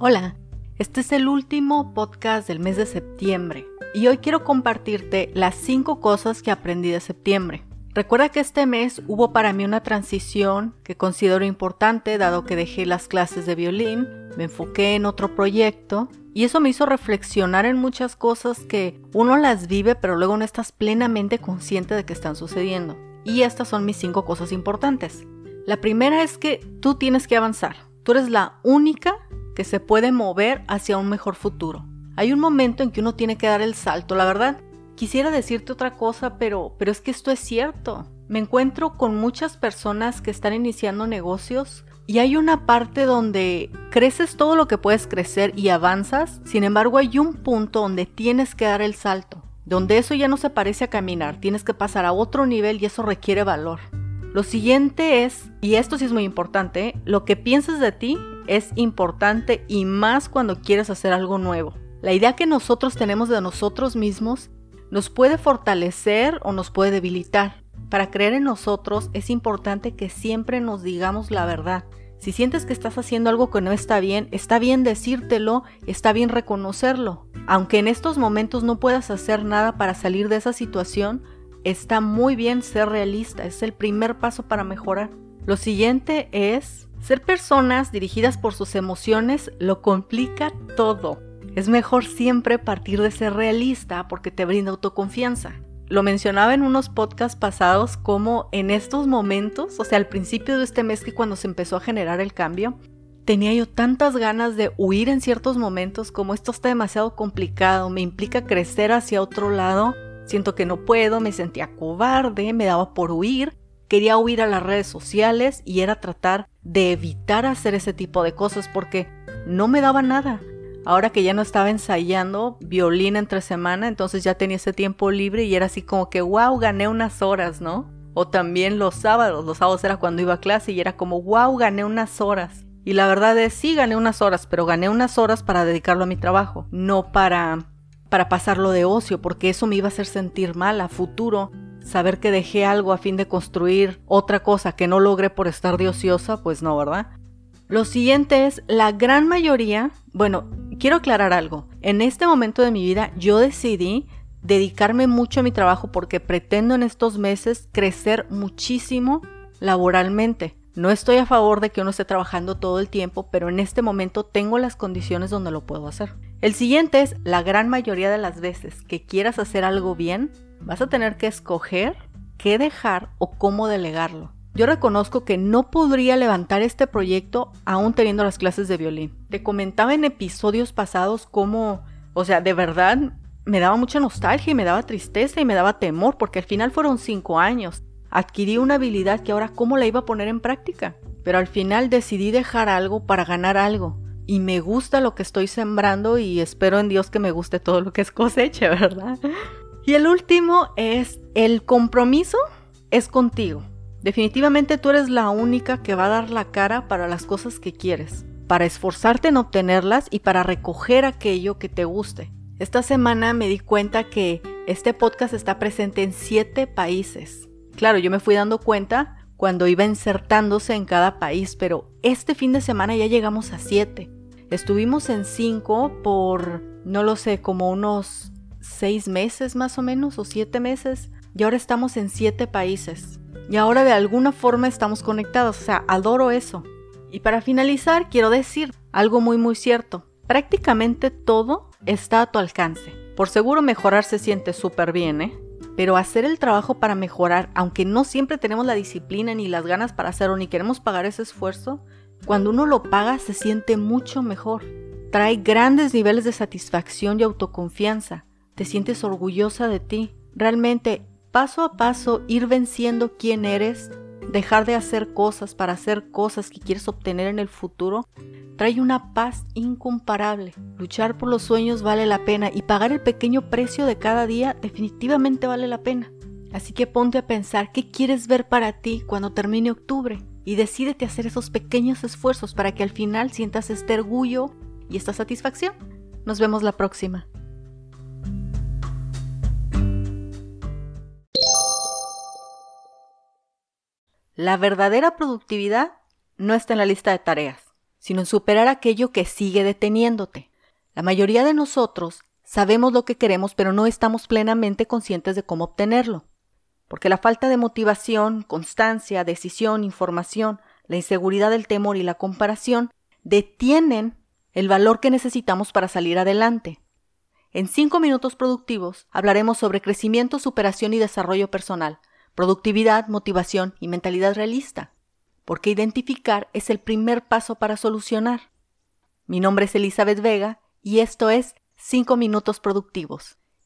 Hola, este es el último podcast del mes de septiembre y hoy quiero compartirte las 5 cosas que aprendí de septiembre. Recuerda que este mes hubo para mí una transición que considero importante dado que dejé las clases de violín, me enfoqué en otro proyecto y eso me hizo reflexionar en muchas cosas que uno las vive pero luego no estás plenamente consciente de que están sucediendo. Y estas son mis 5 cosas importantes. La primera es que tú tienes que avanzar. Tú eres la única que se puede mover hacia un mejor futuro. Hay un momento en que uno tiene que dar el salto, la verdad. Quisiera decirte otra cosa, pero, pero es que esto es cierto. Me encuentro con muchas personas que están iniciando negocios y hay una parte donde creces todo lo que puedes crecer y avanzas, sin embargo hay un punto donde tienes que dar el salto, donde eso ya no se parece a caminar, tienes que pasar a otro nivel y eso requiere valor. Lo siguiente es, y esto sí es muy importante, lo que piensas de ti es importante y más cuando quieres hacer algo nuevo. La idea que nosotros tenemos de nosotros mismos nos puede fortalecer o nos puede debilitar. Para creer en nosotros es importante que siempre nos digamos la verdad. Si sientes que estás haciendo algo que no está bien, está bien decírtelo, está bien reconocerlo. Aunque en estos momentos no puedas hacer nada para salir de esa situación, está muy bien ser realista, es el primer paso para mejorar. Lo siguiente es, ser personas dirigidas por sus emociones lo complica todo. Es mejor siempre partir de ser realista porque te brinda autoconfianza. Lo mencionaba en unos podcasts pasados como en estos momentos, o sea, al principio de este mes que cuando se empezó a generar el cambio, tenía yo tantas ganas de huir en ciertos momentos como esto está demasiado complicado, me implica crecer hacia otro lado, siento que no puedo, me sentía cobarde, me daba por huir, quería huir a las redes sociales y era tratar de evitar hacer ese tipo de cosas porque no me daba nada ahora que ya no estaba ensayando violín entre semana, entonces ya tenía ese tiempo libre y era así como que, wow, gané unas horas, ¿no? O también los sábados, los sábados era cuando iba a clase y era como, wow, gané unas horas. Y la verdad es, sí, gané unas horas, pero gané unas horas para dedicarlo a mi trabajo, no para, para pasarlo de ocio, porque eso me iba a hacer sentir mal a futuro. Saber que dejé algo a fin de construir otra cosa que no logré por estar de ociosa, pues no, ¿verdad? Lo siguiente es, la gran mayoría, bueno, quiero aclarar algo. En este momento de mi vida yo decidí dedicarme mucho a mi trabajo porque pretendo en estos meses crecer muchísimo laboralmente. No estoy a favor de que uno esté trabajando todo el tiempo, pero en este momento tengo las condiciones donde lo puedo hacer. El siguiente es, la gran mayoría de las veces que quieras hacer algo bien, vas a tener que escoger qué dejar o cómo delegarlo. Yo reconozco que no podría levantar este proyecto aún teniendo las clases de violín. Te comentaba en episodios pasados cómo, o sea, de verdad me daba mucha nostalgia y me daba tristeza y me daba temor porque al final fueron cinco años. Adquirí una habilidad que ahora cómo la iba a poner en práctica. Pero al final decidí dejar algo para ganar algo. Y me gusta lo que estoy sembrando y espero en Dios que me guste todo lo que es cosecha, ¿verdad? Y el último es el compromiso es contigo. Definitivamente tú eres la única que va a dar la cara para las cosas que quieres, para esforzarte en obtenerlas y para recoger aquello que te guste. Esta semana me di cuenta que este podcast está presente en siete países. Claro, yo me fui dando cuenta cuando iba insertándose en cada país, pero este fin de semana ya llegamos a siete. Estuvimos en cinco por, no lo sé, como unos seis meses más o menos, o siete meses, y ahora estamos en siete países y ahora de alguna forma estamos conectados, o sea, adoro eso. Y para finalizar, quiero decir algo muy muy cierto. Prácticamente todo está a tu alcance. Por seguro mejorar se siente súper bien, ¿eh? Pero hacer el trabajo para mejorar, aunque no siempre tenemos la disciplina ni las ganas para hacerlo, ni queremos pagar ese esfuerzo, cuando uno lo paga se siente mucho mejor. Trae grandes niveles de satisfacción y autoconfianza. Te sientes orgullosa de ti. Realmente paso a paso ir venciendo quién eres, dejar de hacer cosas para hacer cosas que quieres obtener en el futuro, trae una paz incomparable. Luchar por los sueños vale la pena y pagar el pequeño precio de cada día definitivamente vale la pena. Así que ponte a pensar qué quieres ver para ti cuando termine octubre y decídete hacer esos pequeños esfuerzos para que al final sientas este orgullo y esta satisfacción. Nos vemos la próxima. La verdadera productividad no está en la lista de tareas, sino en superar aquello que sigue deteniéndote. La mayoría de nosotros sabemos lo que queremos, pero no estamos plenamente conscientes de cómo obtenerlo. Porque la falta de motivación, constancia, decisión, información, la inseguridad, el temor y la comparación detienen el valor que necesitamos para salir adelante. En cinco minutos productivos hablaremos sobre crecimiento, superación y desarrollo personal, productividad, motivación y mentalidad realista, porque identificar es el primer paso para solucionar. Mi nombre es Elizabeth Vega y esto es 5 minutos productivos.